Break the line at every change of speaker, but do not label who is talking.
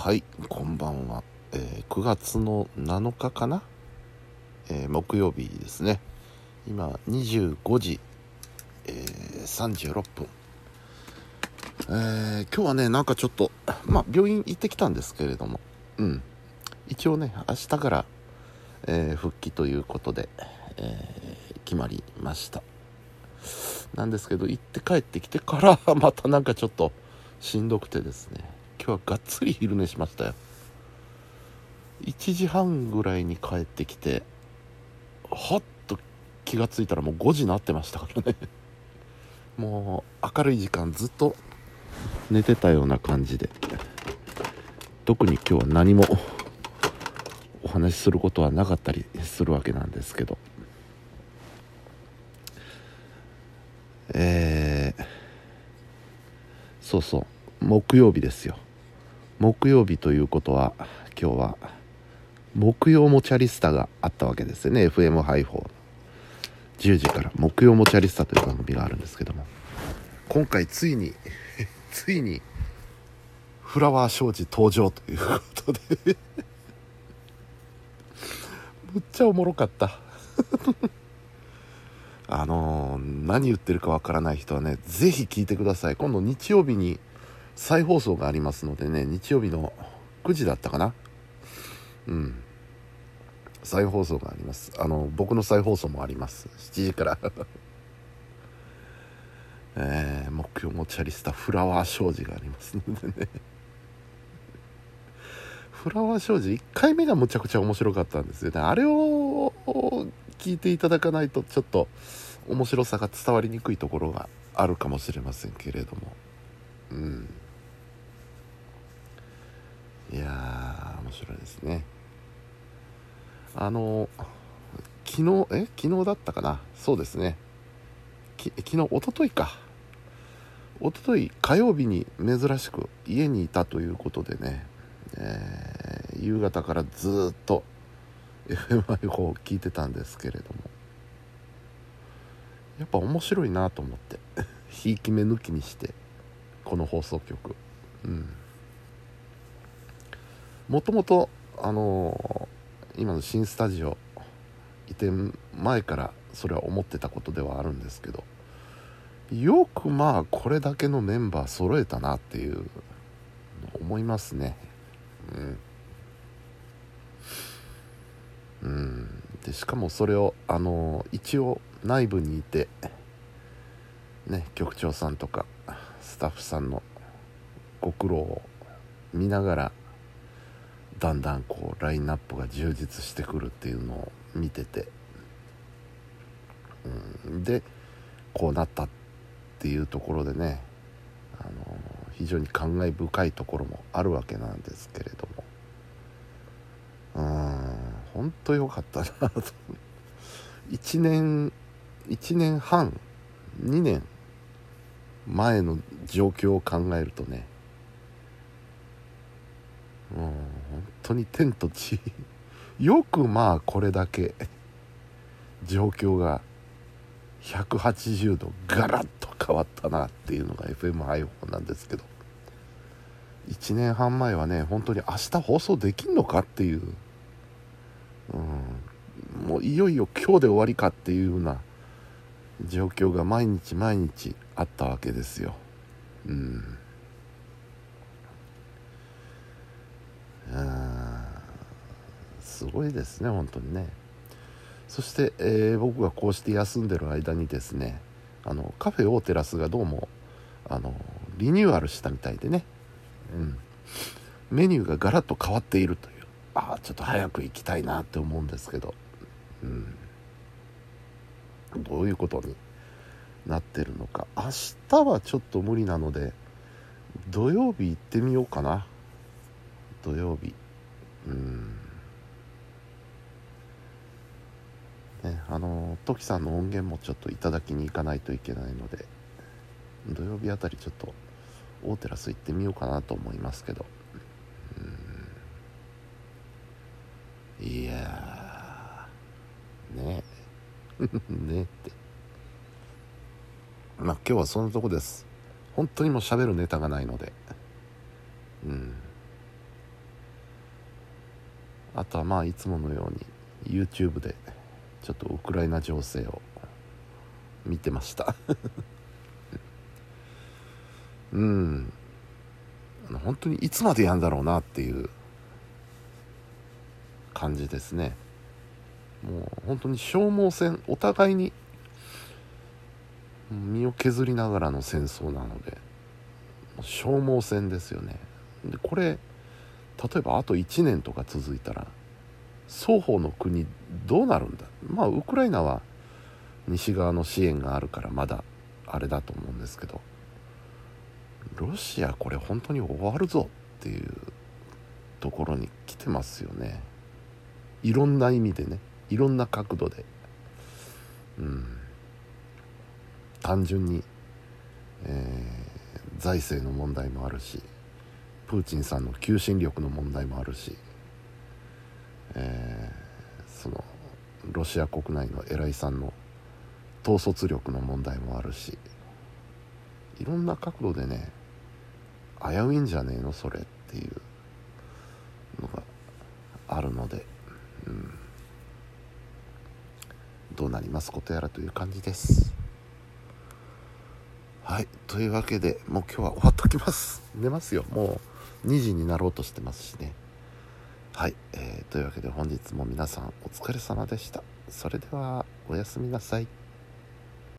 はいこんばんは、えー9月の7日かな、えー木曜日ですね。今25時、えー36分え今日はねなんかちょっとまあ病院行ってきたんですけれども。うん。一応ね明日から、え復帰ということで、え決まりました。なんですけど行って帰ってきてから またなんかちょっとしんどくてですね。日はがっつり昼寝しましたよ。1時半ぐらいに帰ってきてはっと気がついたらもう5時になってましたからね。もう明るい時間ずっと寝てたような感じで。特に今日は何もお話しすることはなかったりするわけなんですけど。えー、そうそう。木曜日ですよ。木曜日ということは今日は木曜モチャリスタがあったわけですよね。FM ハイフォー10時から。木曜モチャリスタという番組があるんですけども。今回ついに ついにフラワー商事登場ということで。むっちゃおもろかった。あのー何言ってるかわからない人はねぜひ聞いてください。今度日曜日に再放送がありますのでね日曜日の9時だったかな。うん。再放送があります。あの僕の再放送もあります。7時から。えー、目標モチャリスタフラワー商事がありますのでね。フラワー商事1回目がむちゃくちゃ面白かったんですよね。あれを聞いていただかないとちょっと面白さが伝わりにくいところがあるかもしれませんけれども。うん。いやー面白いですね。あの昨日え？昨日だったかな？そうですね。き昨日一昨日か。一昨日火曜日に珍しく家にいたということでね、えー夕方からずっと FMI を聞いてたんですけれども。やっぱ面白いなと思って。ひいき目抜きにしてこの放送局うんもともとあのー今の新スタジオ移転前からそれは思ってたことではあるんですけどよくまあこれだけのメンバー揃えたなっていう思いますね。うん。うん。でしかもそれをあの一応内部にいてね局長さんとかスタッフさんのご苦労を見ながらだんだんこうラインナップが充実してくるっていうのを見てて、うん、でこうなったっていうところでねあの非常に感慨深いところもあるわけなんですけれども。うん。本当良かったなと。1年1年半2年前の状況を考えるとね。う本当に天と地。よくまあこれだけ状況が180度ガラッと変わったなっていうのが FM ハイフォンなんですけど。1年半前はね本当に明日放送できんのかっていう、うん、もういよいよ今日で終わりかっていうような状況が毎日毎日あったわけですよ。うんあーすごいですね本当にね。そして、えー僕がこうして休んでる間にですねあのカフェオーテラスがどうもあのリニューアルしたみたいでね、うん、メニューがガラッと変わっているという。ああちょっと早く行きたいなって思うんですけど、うん、どういうことになってるのか。明日はちょっと無理なので土曜日行ってみようかな。土曜日。うんねあのトキさんの音源もちょっといただきに行かないといけないので土曜日あたりちょっと大テラス行ってみようかなと思いますけど。うん。いやー。ね。ねって。まあ今日はそんなとこです。本当にもう喋るネタがないので。うん。あとはまあいつものように YouTube でちょっとウクライナ情勢を見てました。うん。本当にいつまでやんだろうなっていう感じですね。もう本当に消耗戦お互いに身を削りながらの戦争なので消耗戦ですよね。でこれ例えばあと1年とか続いたら双方の国どうなるんだ？まあウクライナは西側の支援があるからまだあれだと思うんですけど。ロシアこれ本当に終わるぞっていうところに来てますよね。いろんな意味でね。いろんな角度で。うん。単純に、えー、財政の問題もあるしプーチンさんの求心力の問題もあるし、えー、そのロシア国内の偉いさんの統率力の問題もあるしいろんな角度でね危ういんじゃねえのそれっていうのがあるので、うん、どうなりますことやらという感じです。はい。というわけでもう今日は終わっときます。寝ますよ。もう2時になろうとしてますしね。はい、えー、というわけで本日も皆さんお疲れ様でした。それではおやすみなさい。